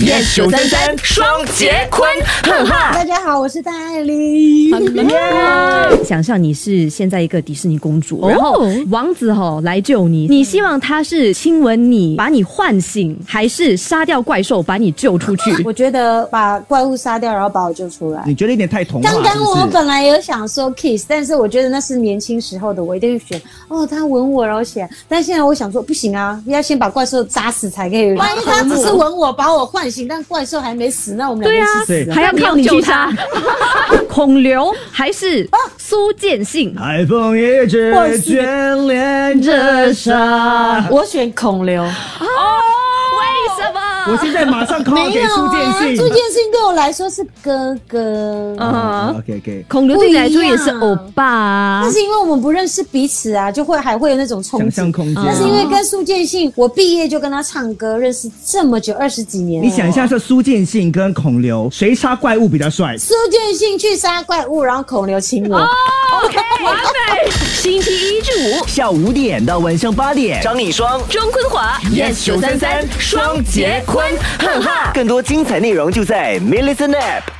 Yes 九三三双节坤，哈哈。大家好，我是戴爱玲。想象你是现在一个迪士尼公主，哦然后王子哈、来救你，你希望他是亲吻你，把你唤醒，还是杀掉怪兽把你救出去？我觉得把怪物杀掉，然后把我救出来。你觉得有点太童话？刚刚我本来有想说 kiss，但是我觉得那是年轻时候的我，一定会选哦，他吻我然后选。但现在我想说不行啊，要先把怪兽杀死才可以。万一他只是吻我，把我唤醒，但怪兽还没死，那我们对啊两个一起死，还要靠你去杀。孔刘还是苏建信？海风一直眷恋着沙。我选孔刘。我现在马上 call 给苏建啊，信。苏建信对我来说是哥哥。嗯，OK OK，孔刘对你来说也是欧巴啊那。是因为我们不认识彼此啊，就会还会有那种冲想象憬。空间。那是因为跟苏建信，我毕业就跟他唱歌，认识这么久，二十几年。你想一下，说苏建信跟孔刘，谁杀怪物比较帅？苏建信去杀怪物，然后孔刘亲我。完美。星期一至五，下午五点到晚上八点，张丽双钟坤华 yes 九三三双杰坤，哈哈。更多精彩内容就在 m i l l i c e n App。